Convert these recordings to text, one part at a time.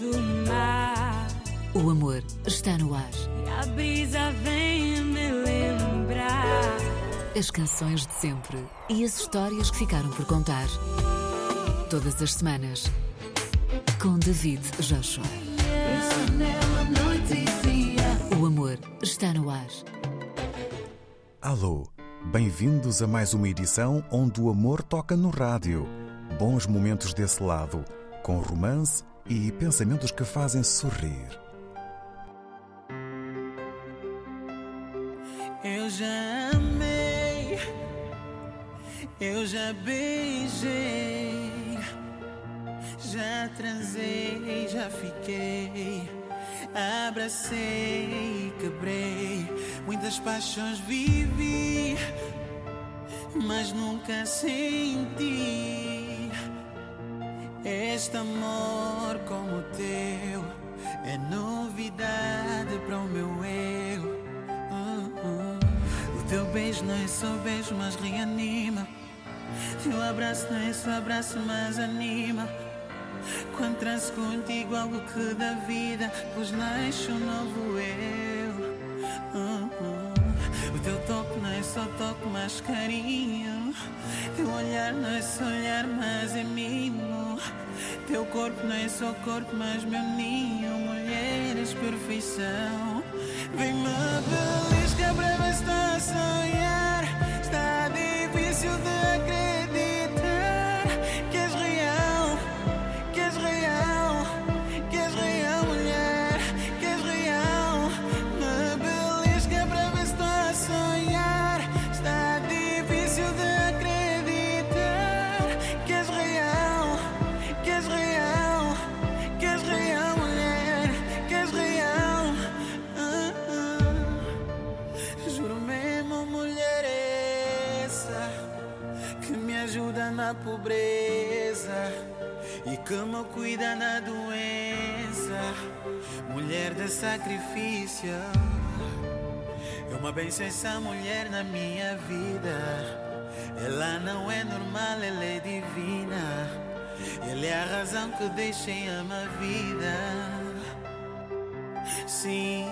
do mar. O amor está no ar. E a brisa vem me lembrar. As canções de sempre e as histórias que ficaram por contar. Todas as semanas. Com David Joshua. O amor está no ar. Alô, bem-vindos a mais uma edição onde o amor toca no rádio. Bons momentos desse lado, com romance e pensamentos que fazem sorrir. Eu já amei, eu já beijei, já transei, já fiquei, abracei e quebrei, muitas paixões vivi, mas nunca senti este amor como o teu é novidade para o meu eu. Uh, uh. O teu beijo não é só beijo, mas reanima. Teu abraço não é só abraço, mas anima. Quando transo contigo, algo que dá vida, pois nasce um novo eu. Uh, só toque, mas carinho. Teu olhar não é só olhar, mas é mimo. Teu corpo não é só corpo, mas meu ninho. Mulheres, perfeição. Vem-me belisca para ver pobreza e me cuida na doença. Mulher de sacrifício. É uma benção essa mulher na minha vida. Ela não é normal, ela é divina. Ela é a razão que deixei a minha vida. Sim,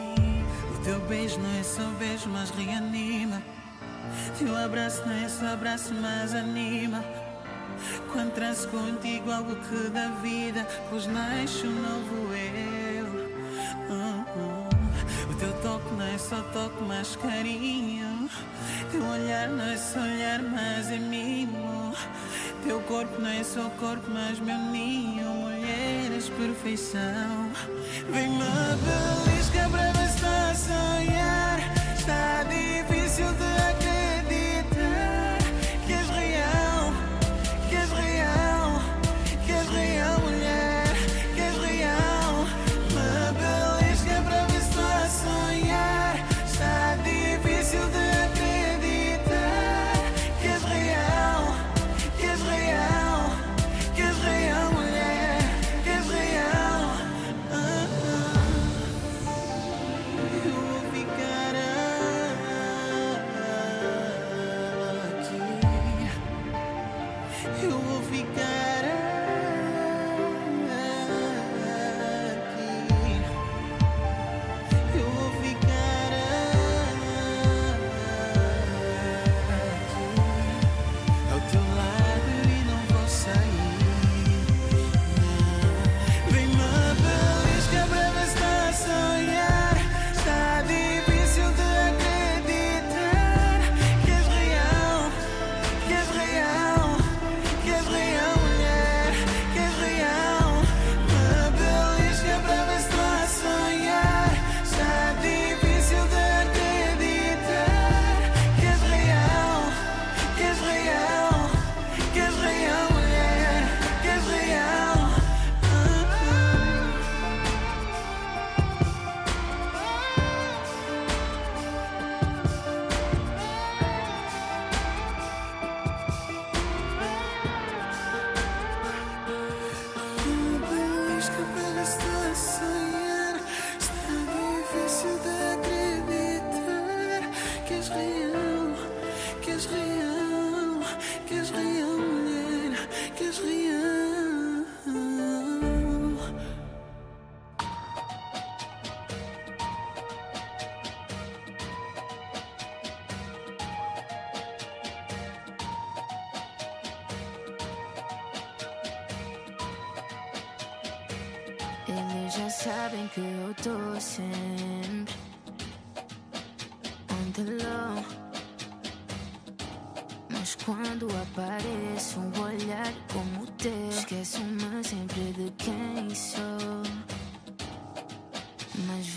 o teu beijo não é só beijo, mas reanima. Teu abraço não é só abraço, mas anima. Quando transo contigo, algo que dá vida, pois nasce um novo eu. Uh, uh. O teu toque não é só toque, mas carinho. Teu olhar não é só olhar, mas é mimo. Teu corpo não é só corpo, mas meu ninho. Mulheres, perfeição. Vem-me belisca para ver se.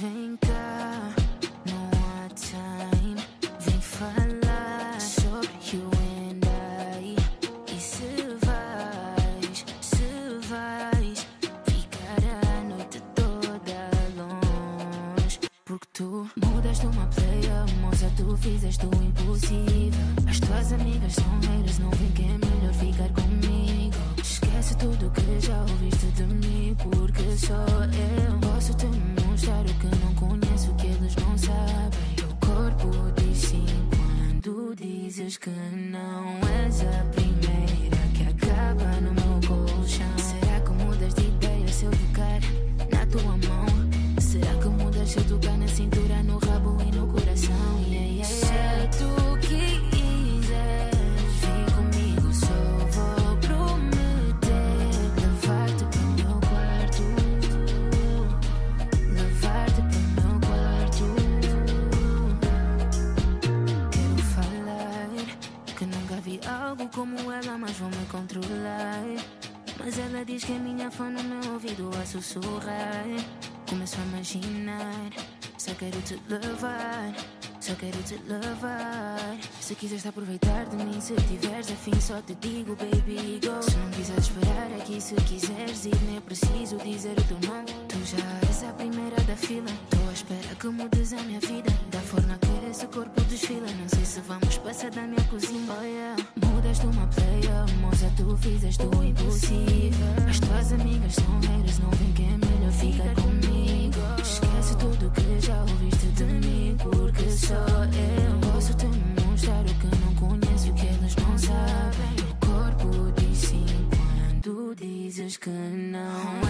Vem cá, não há time. Vem falar sobre you and I. E se vais, se vais ficar a noite toda longe. Porque tu mudaste uma playa, moça, tu fizeste o impossível. As tuas amigas são haters, não vem que é melhor ficar comigo. Esquece tudo que já ouviste de mim, porque só eu posso te mostrar o que não conheço, que eles não sabem. O corpo diz sim quando dizes que não és a como ela, mas vou me controlar. Mas ela diz que é minha fã no meu ouvido a sussurrar. Começo a imaginar, só quero te levar. Só quero te levar. Se quiseres aproveitar de mim, se tiveres afim, só te digo, baby, go. Se não quiseres esperar aqui, se quiseres quando dizes que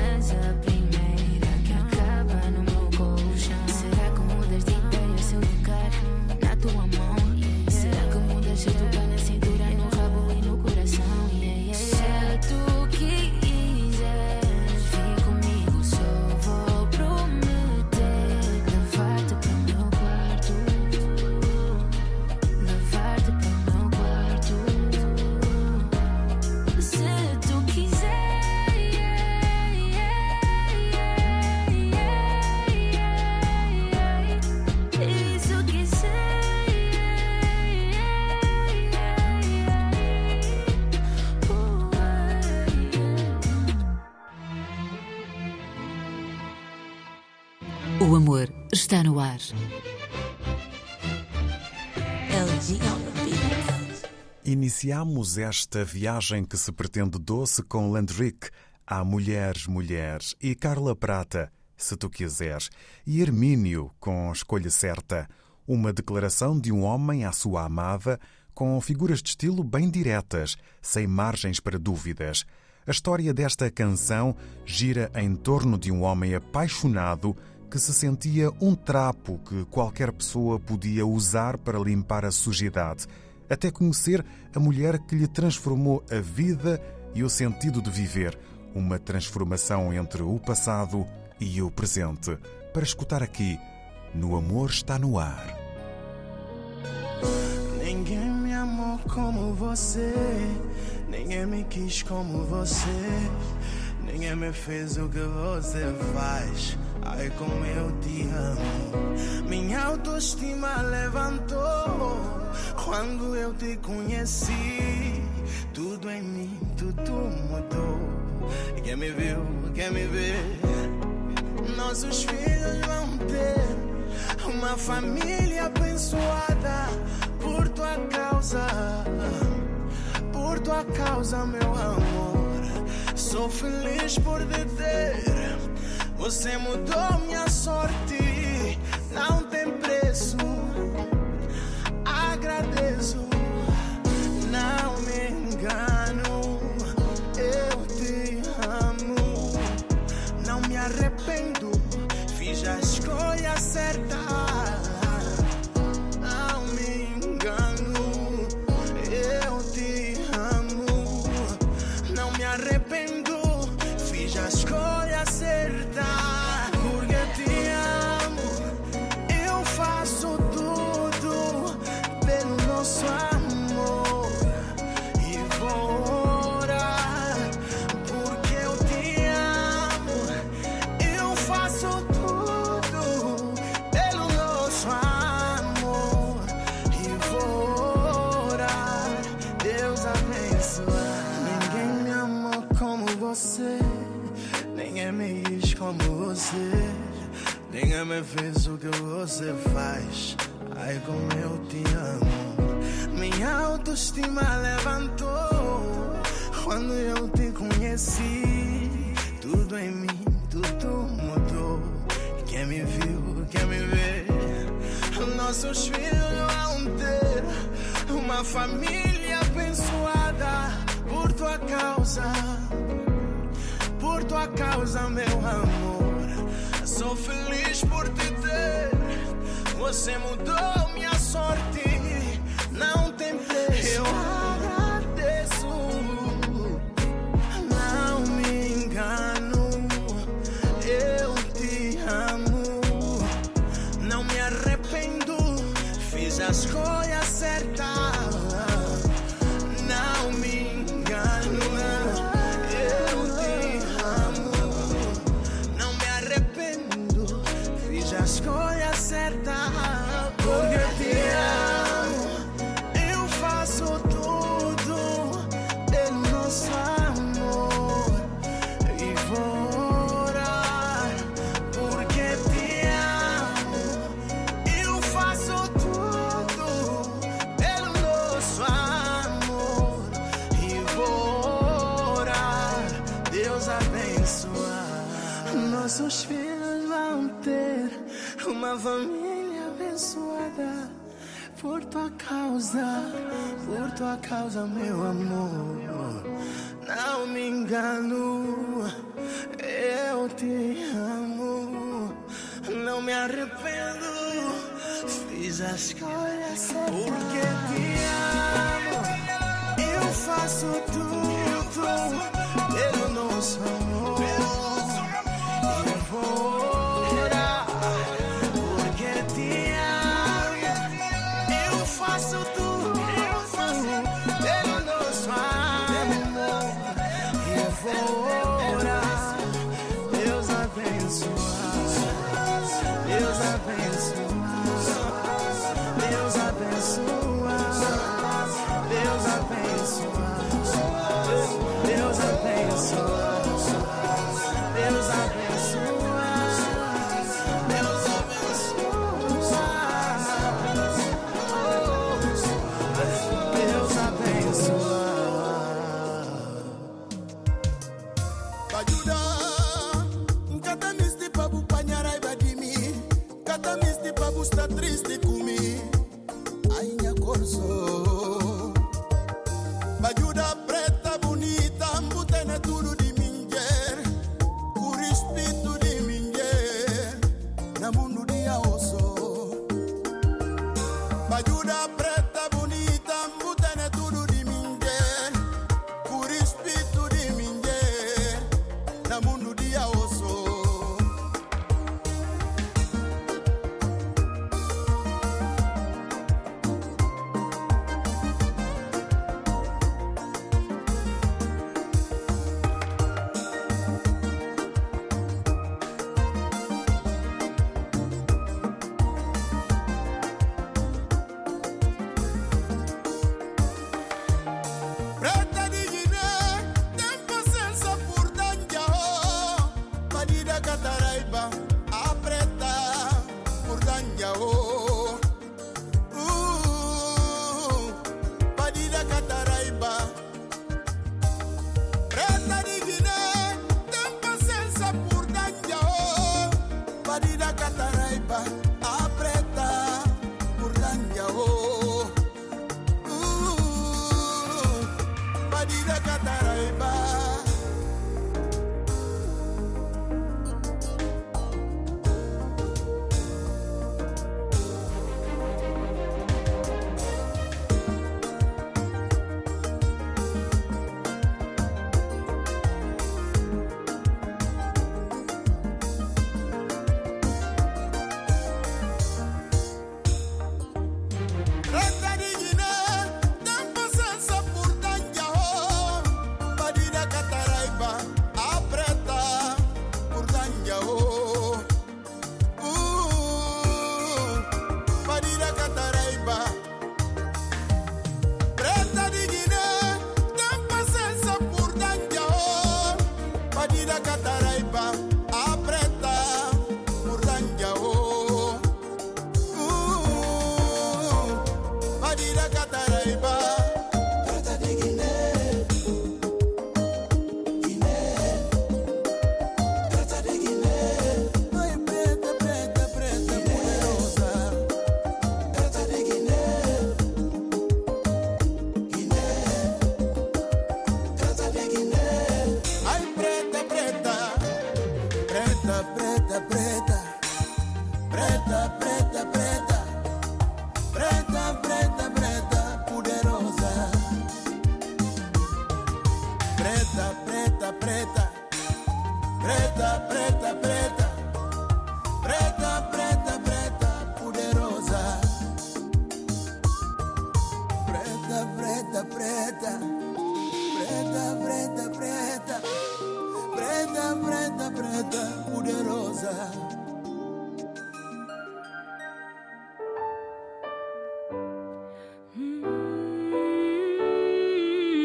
Iniciamos esta viagem que se pretende doce com Landrick, Há Mulheres, Mulheres e Carla Prata, Se Tu Quiseres, e Hermínio com Escolha Certa, uma declaração de um homem à sua amada com figuras de estilo bem diretas, sem margens para dúvidas. A história desta canção gira em torno de um homem apaixonado que se sentia um trapo que qualquer pessoa podia usar para limpar a sujidade, até conhecer a mulher que lhe transformou a vida e o sentido de viver, uma transformação entre o passado e o presente. Para escutar aqui, No Amor Está no Ar. Ninguém me amou como você, ninguém me quis como você, ninguém me fez o que você faz. Ai, como eu te amo. Minha autoestima levantou quando eu te conheci. Tudo em mim, tudo mudou. Quem me viu, quem me vê, nossos filhos vão ter uma família abençoada por tua causa, por tua causa, meu amor. Sou feliz por te ter. Você mudou minha sorte, não Ninguém me fez o que você faz. Ai, como eu te amo. Minha autoestima levantou quando eu te conheci. Tudo em mim, tudo mudou. Quem me viu, quem me vê. Nossos filhos vão ter uma família abençoada por tua causa. Por tua causa, meu amor. Sou feliz por te ter. Você mudou minha sorte. Não tem preço. Eu causa, por tua causa, meu amor. Não me engano, eu te amo. Não me arrependo, fiz a escolha certa. Porque te amo, eu faço tudo pelo nosso amor. E vou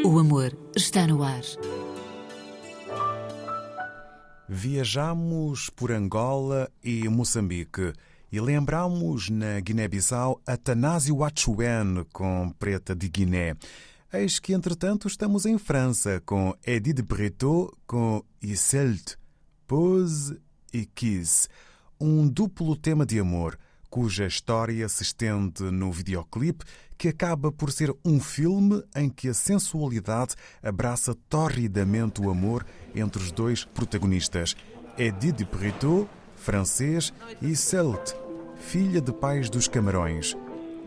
O amor está no ar. Viajamos por Angola e Moçambique e lembramos na Guiné-Bissau Atanásio Achuen com Preta de Guiné. Eis que, entretanto, estamos em França com Edith Breton com Iselt, Pose e Kiss. Um duplo tema de amor cuja história se estende no videoclipe que acaba por ser um filme em que a sensualidade abraça torridamente o amor entre os dois protagonistas. Edith Breton, francês, e Celt, filha de pais dos Camarões,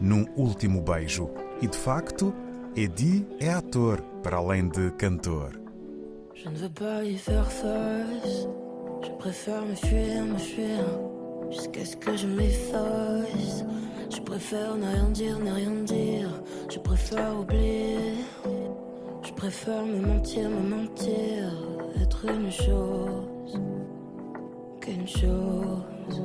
num último beijo. E de facto, Edith é ator, para além de cantor. Je ne veux pas y faire face. Je préfère me fuir, me fuir. Jusqu'à ce que je m'efface. Je préfère ne rien dire, ne rien dire. Je préfère oublier. Je préfère me mentir, me mentir. Être une chose qu'une chose.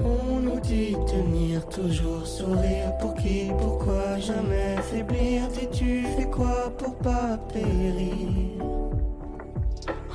On nous dit tenir toujours sourire pour qui, pourquoi jamais faiblir? Dis-tu fais quoi pour pas périr?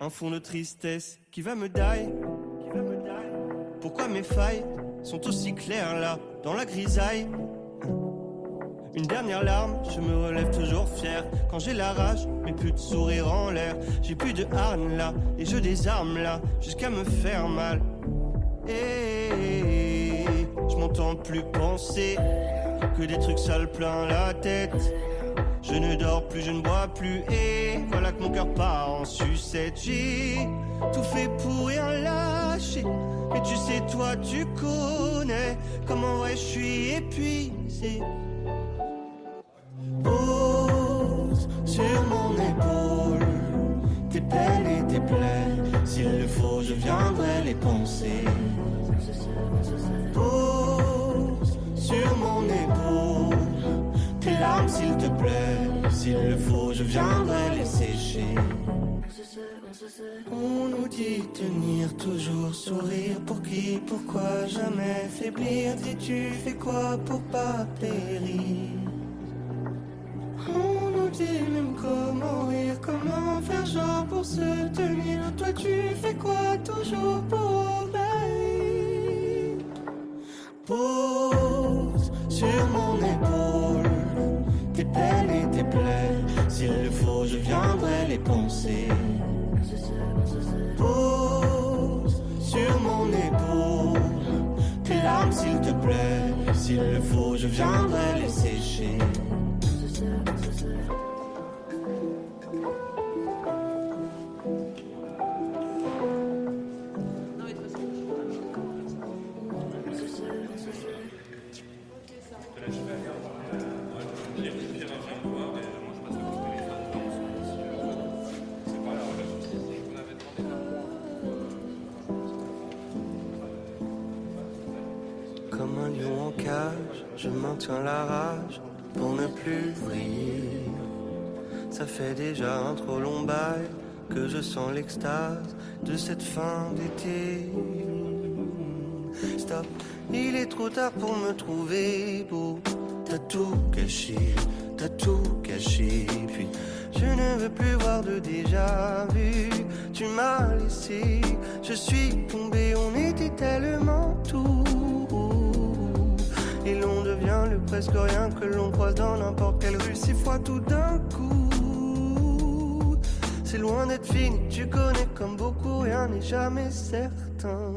Un fond de tristesse qui va me die. Pourquoi mes failles sont aussi claires là, dans la grisaille? Une dernière larme, je me relève toujours fier. Quand j'ai la rage, mais plus de sourire en l'air. J'ai plus de harne là, et je désarme là, jusqu'à me faire mal. Et je m'entends plus penser que des trucs sales plein la tête. Je ne dors plus, je ne bois plus, et voilà que mon cœur part en sucette. J'ai tout fait pour rien lâcher, mais tu sais, toi, tu connais comment ouais, je suis épuisé. Pose sur mon épaule tes peines et tes plaies. S'il le faut, je viendrai les penser. Pose sur mon épaule larmes, s'il te plaît. S'il le faut, je viendrai les sécher. On nous dit tenir toujours sourire pour qui, pourquoi jamais faiblir? Dis-tu fais quoi pour pas périr? On nous dit même comment rire, comment faire genre pour se tenir. Toi tu fais quoi toujours pour obéir? Pose sur mon épaule tes peines et tes plaies. S'il le faut, je viendrai les penser. Pose sur mon épaule tes larmes, s'il te plaît. S'il le faut, je viendrai les sécher. La rage pour ne plus vriller. Ça fait déjà un trop long bail que je sens l'extase de cette fin d'été. Stop, il est trop tard pour me trouver beau. T'as tout caché, t'as tout caché. Puis je ne veux plus voir de déjà vu. Tu m'as laissé, je suis tombé, on était tellement tout. Et l'on devient le presque rien que l'on croise dans n'importe quelle rue, six fois tout d'un coup. C'est loin d'être fini, tu connais comme beaucoup, rien n'est jamais certain.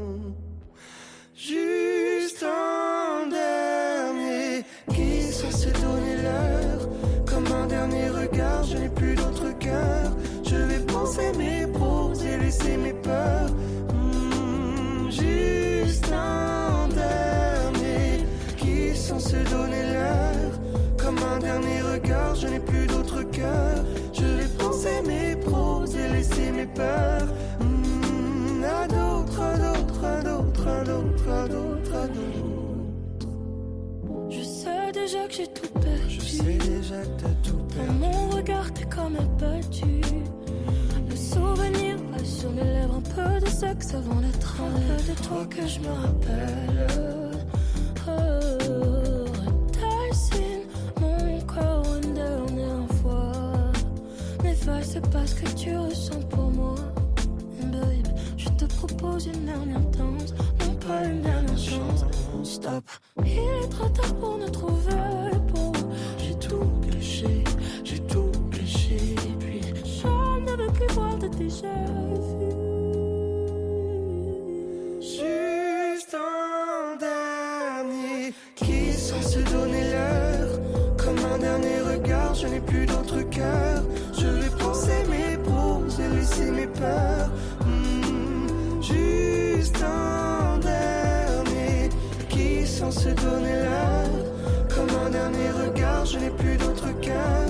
Juste un dernier qui sont se donner l'heure. Comme un dernier regard, je n'ai plus d'autre cœur. Je vais penser mes pros et laisser mes peurs. Hmm, juste un je n'ai plus d'autre cœur. Je vais penser mes pros et laisser mes peurs. Hmm, à d'autres, à d'autres, à d'autres, à d'autres, à d'autres, à d'autres. Je sais déjà que j'ai tout perdu. Je sais déjà que t'as tout Dans perdu. mon regard, t'es comme abattu. Le souvenir passe sur mes lèvres, un peu de sexe avant d'être un peu de toi que je me rappelle. Oh, N'efface pas ce que tu ressens pour moi. Babe, je te propose une dernière danse, non pas une dernière chance. Stop, il est trop tard pour nous trouver beau. J'ai tout caché, j'ai tout caché. Puis je ne veux plus voir de déjà vu. Juste un dernier qui sans se donner l'heure. Comme un dernier regard, je n'ai plus d'autre cœur. Hmm, juste un dernier qui sans se donner l'heure. Comme un dernier regard, je n'ai plus d'autre cœur.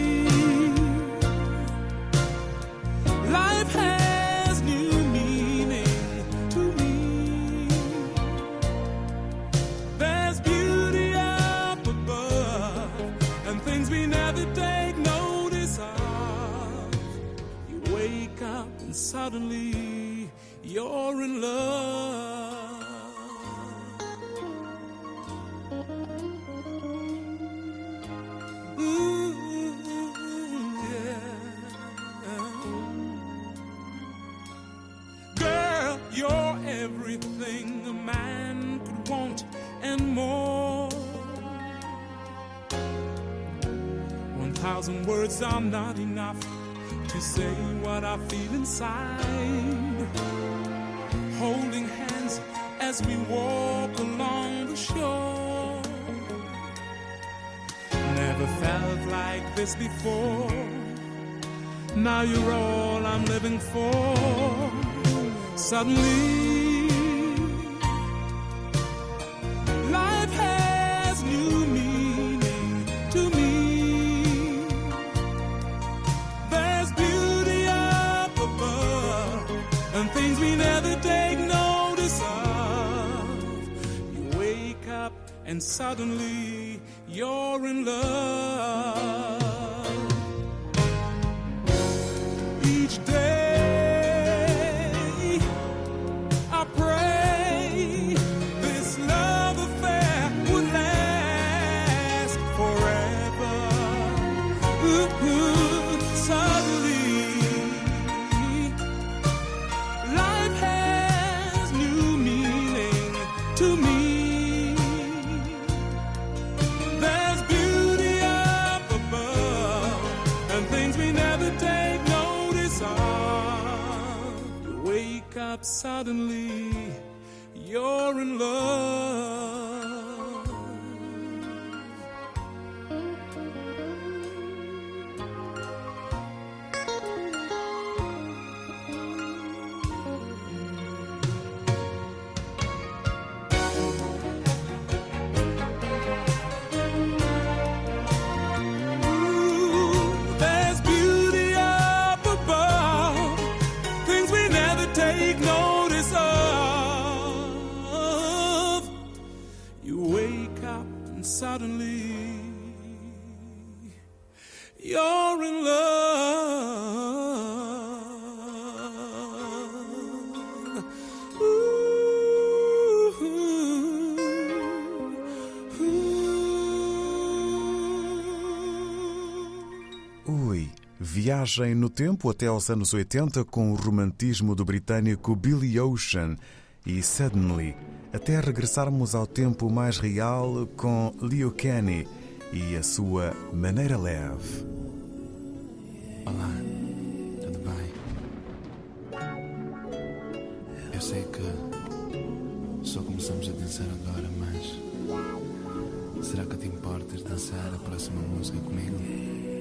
everything a man could want and more. One thousand words are not enough to say what I feel inside. Holding hands as we walk along the shore. Never felt like this before. Now you're all I'm living for. Suddenly, and suddenly you're in love. up suddenly. You're in love. viagem no tempo até aos anos 80 com o romantismo do britânico Billy Ocean e Suddenly, até regressarmos ao tempo mais real com Leo Kenny e a sua maneira leve. Olá, tudo bem? Eu sei que só começamos a dançar agora, mas será que te importas dançar a próxima música comigo?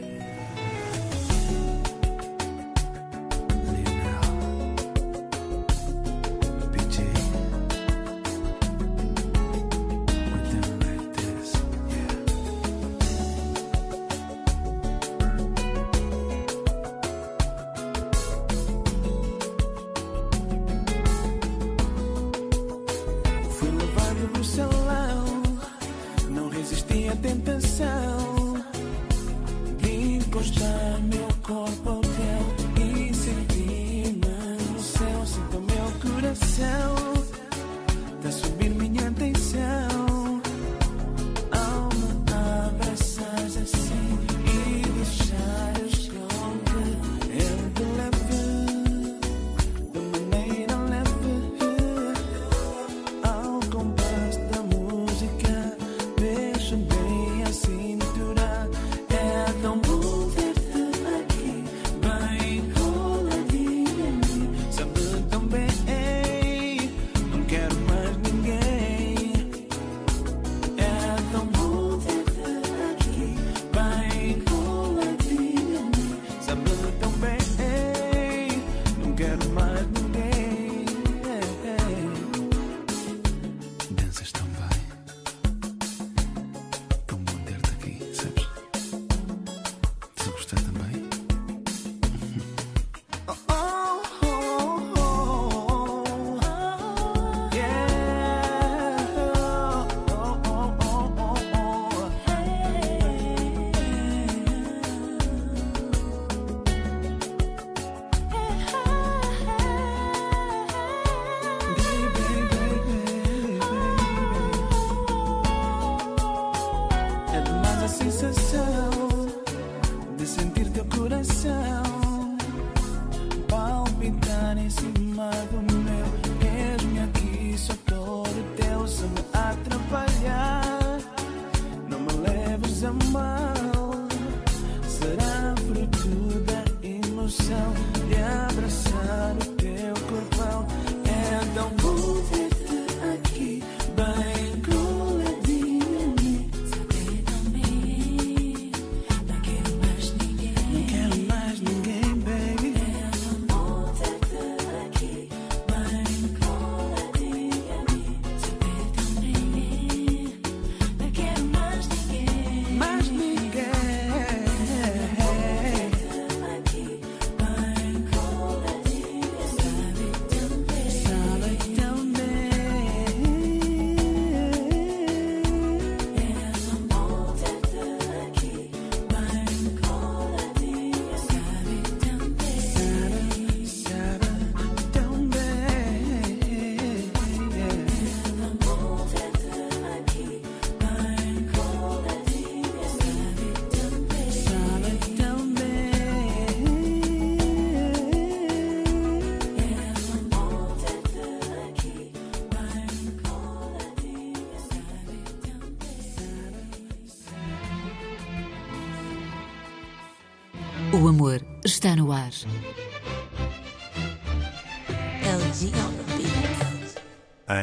Está no ar.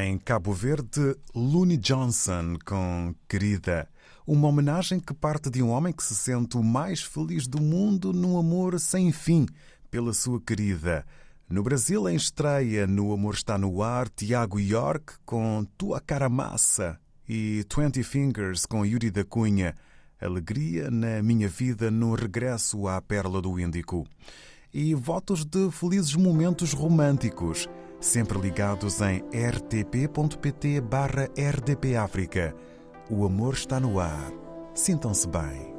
Em Cabo Verde, Looney Johnson com Querida. Uma homenagem que parte de um homem que se sente o mais feliz do mundo num amor sem fim pela sua querida. No Brasil, em estreia no Amor Está No Ar, Tiago York com Tua Cara Massa e Twenty Fingers com Yuri da Cunha alegria na minha vida no regresso à Pérola do Índico. E votos de felizes momentos românticos, sempre ligados em rtp.pt/rdpafrica. O amor está no ar. Sintam-se bem.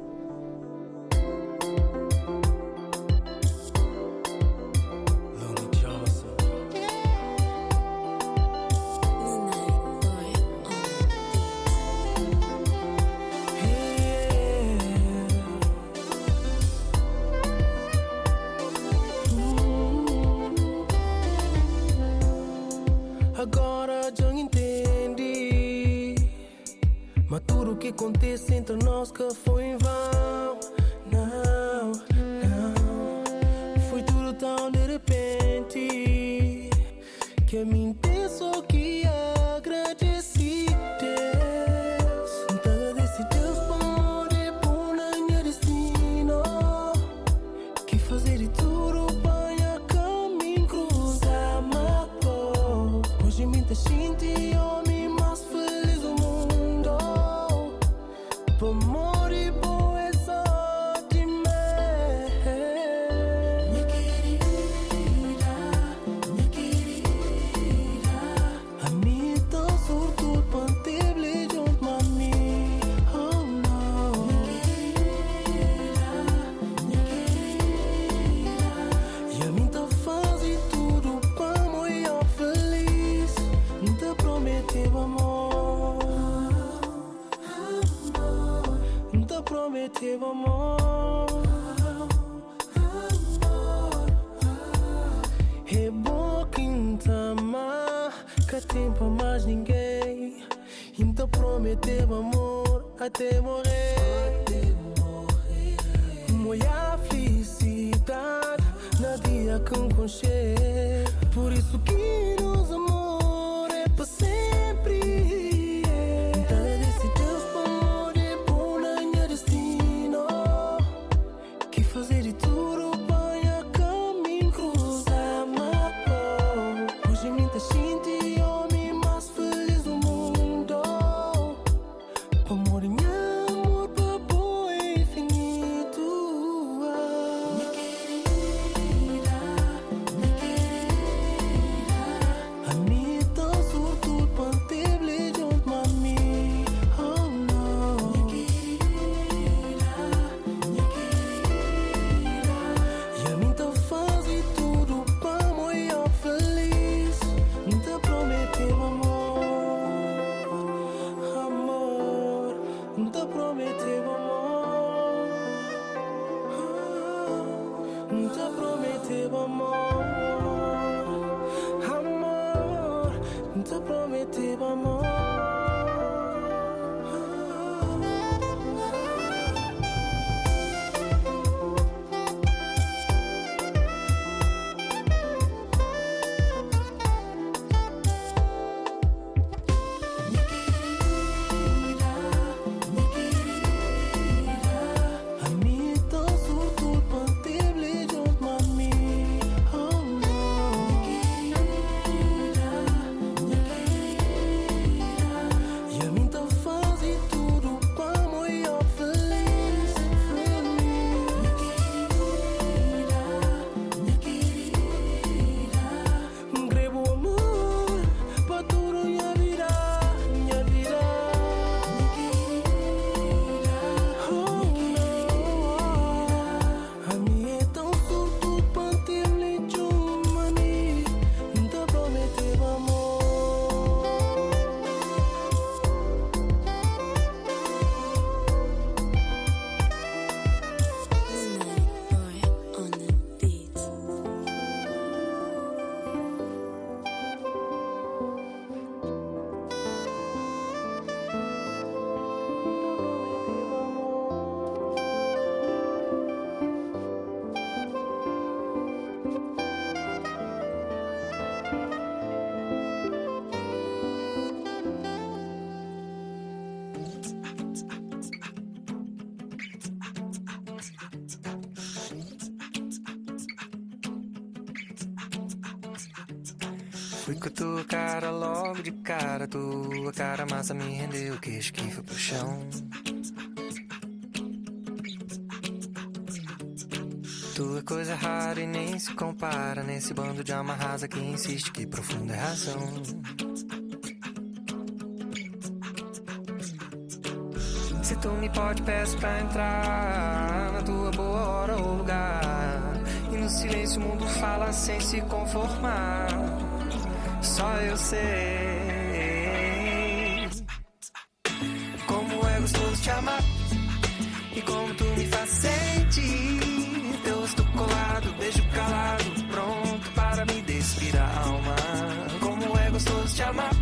Tua cara logo de cara. Tua cara massa me rendeu, que foi pro chão. Tua coisa rara e nem se compara nesse bando de alma rasa que insiste que profunda é razão. Se tu me pode, peço pra entrar na tua boa hora ou lugar. E no silêncio o mundo fala sem se conformar. Só eu sei como é gostoso te amar e como tu me faz sentir. Teu rosto colado, beijo calado, pronto para me despir a alma. Como é gostoso te amar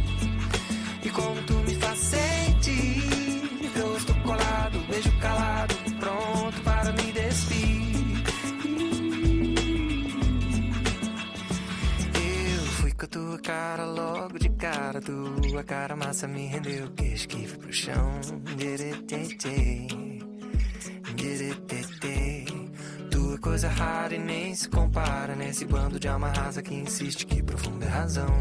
tua cara logo de cara, tua cara massa me rendeu, que fui pro chão. Diretete, diretete. Tua coisa rara e nem se compara nesse bando de alma rasa que insiste que profunda é razão.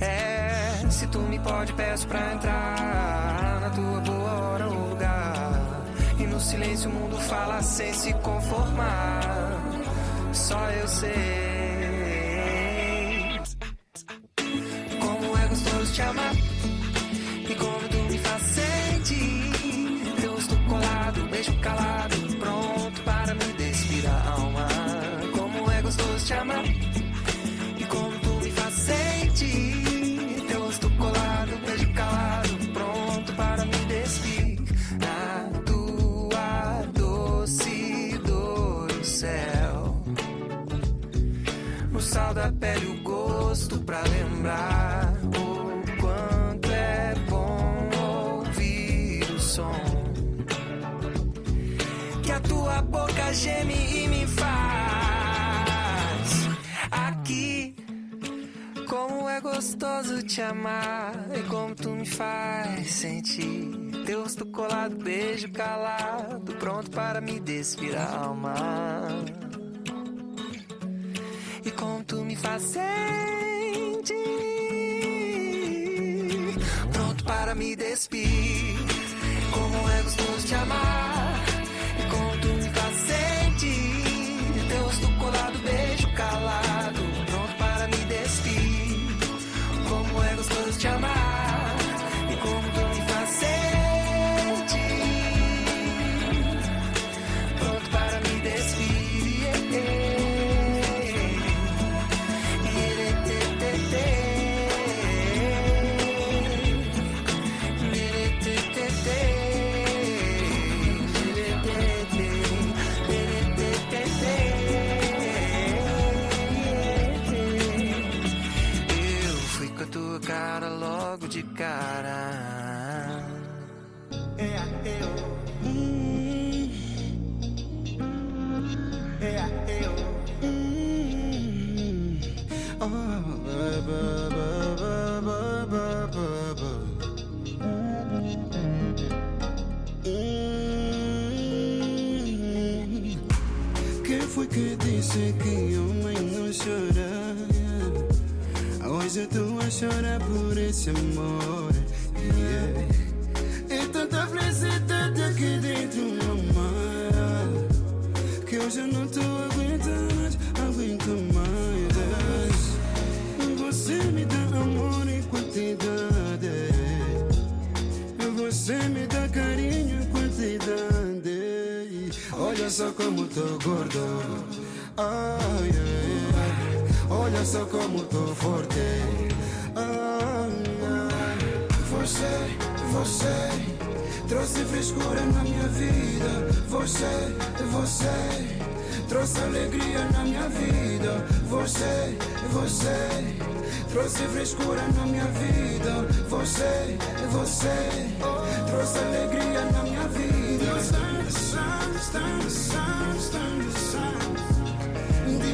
É, se tu me pode, peço pra entrar na tua boa hora ou lugar. E no silêncio o mundo fala sem se conformar. Só eu sei que a tua boca geme e me faz aqui. Como é gostoso te amar e como tu me faz sentir. Teu rosto colado, beijo calado, pronto para me despir a alma. E como tu me faz sentir, pronto para me despir. Como é gostoso te amar cara. É, eu. Hum. É, eu. Hum. Oh, ba, ba, ba, foi que disse que homem não chora? Hoje eu tô a chorar por esse amor. Yeah. E tanta felicidade aqui dentro, mamãe. Que hoje eu não tô aguentando aguento mais. Você me dá amor em quantidade. Você me dá carinho em quantidade. Olha só como tô gordo. Ai, ai. Olha só como tô forte. Ai, ai. Você, você trouxe frescura na minha vida. Você, você trouxe alegria na minha vida. Você, você trouxe frescura na minha vida. Você, você trouxe alegria na minha vida. The sun, stand the sun, stand the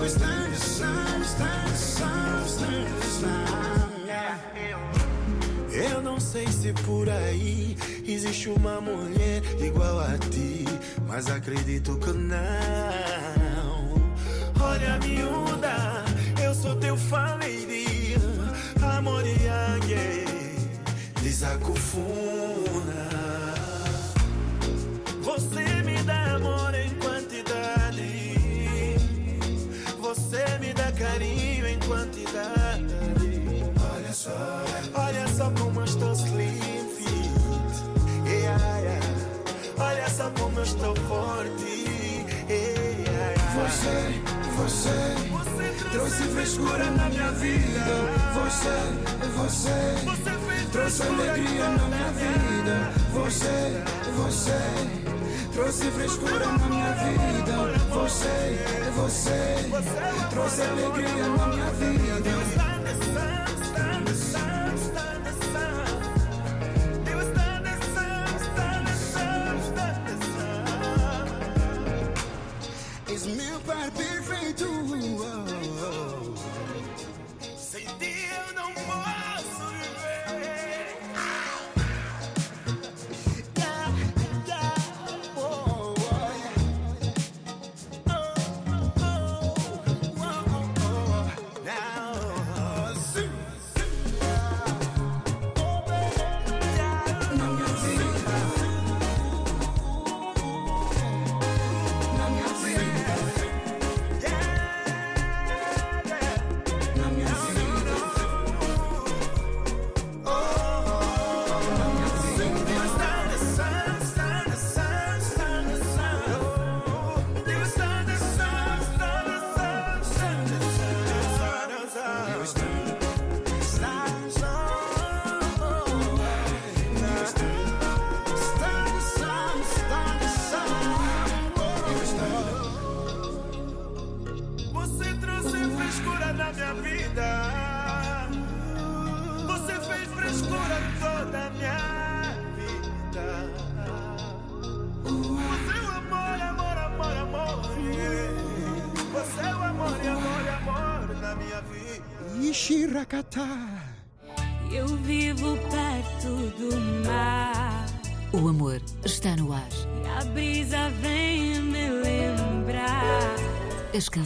sun. Eu não sei se por aí existe uma mulher igual a ti, mas acredito que não. Olha miúda, eu sou teu lady. Amor yangue, desacufuna Você me dá amor carinho em quantidade Olha só, olha só como eu estou slim fit yeah, yeah. Olha só como eu estou forte yeah, yeah. Você, você trouxe frescura na minha vida. Você, você trouxe alegria na minha vida. Você, você trouxe frescura na minha vida. Você, você trouxe alegria na minha vida. És meu pai perfeito.